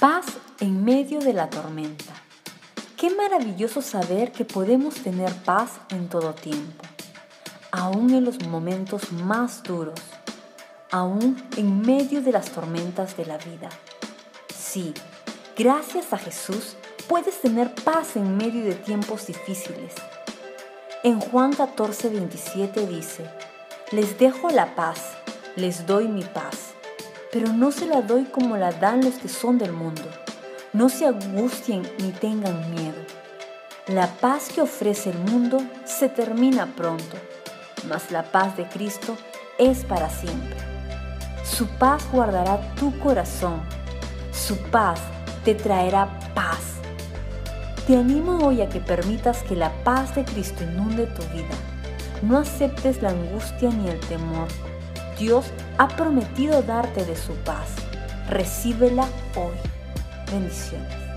Paz en medio de la tormenta. Qué maravilloso saber que podemos tener paz en todo tiempo, aún en los momentos más duros, aún en medio de las tormentas de la vida. Sí, gracias a Jesús puedes tener paz en medio de tiempos difíciles. En Juan 14, 27 dice, les dejo la paz, les doy mi paz pero no se la doy como la dan los que son del mundo. No se angustien ni tengan miedo. La paz que ofrece el mundo se termina pronto, mas la paz de Cristo es para siempre. Su paz guardará tu corazón. Su paz te traerá paz. Te animo hoy a que permitas que la paz de Cristo inunde tu vida. No aceptes la angustia ni el temor Dios ha prometido darte de su paz. Recíbela hoy. Bendiciones.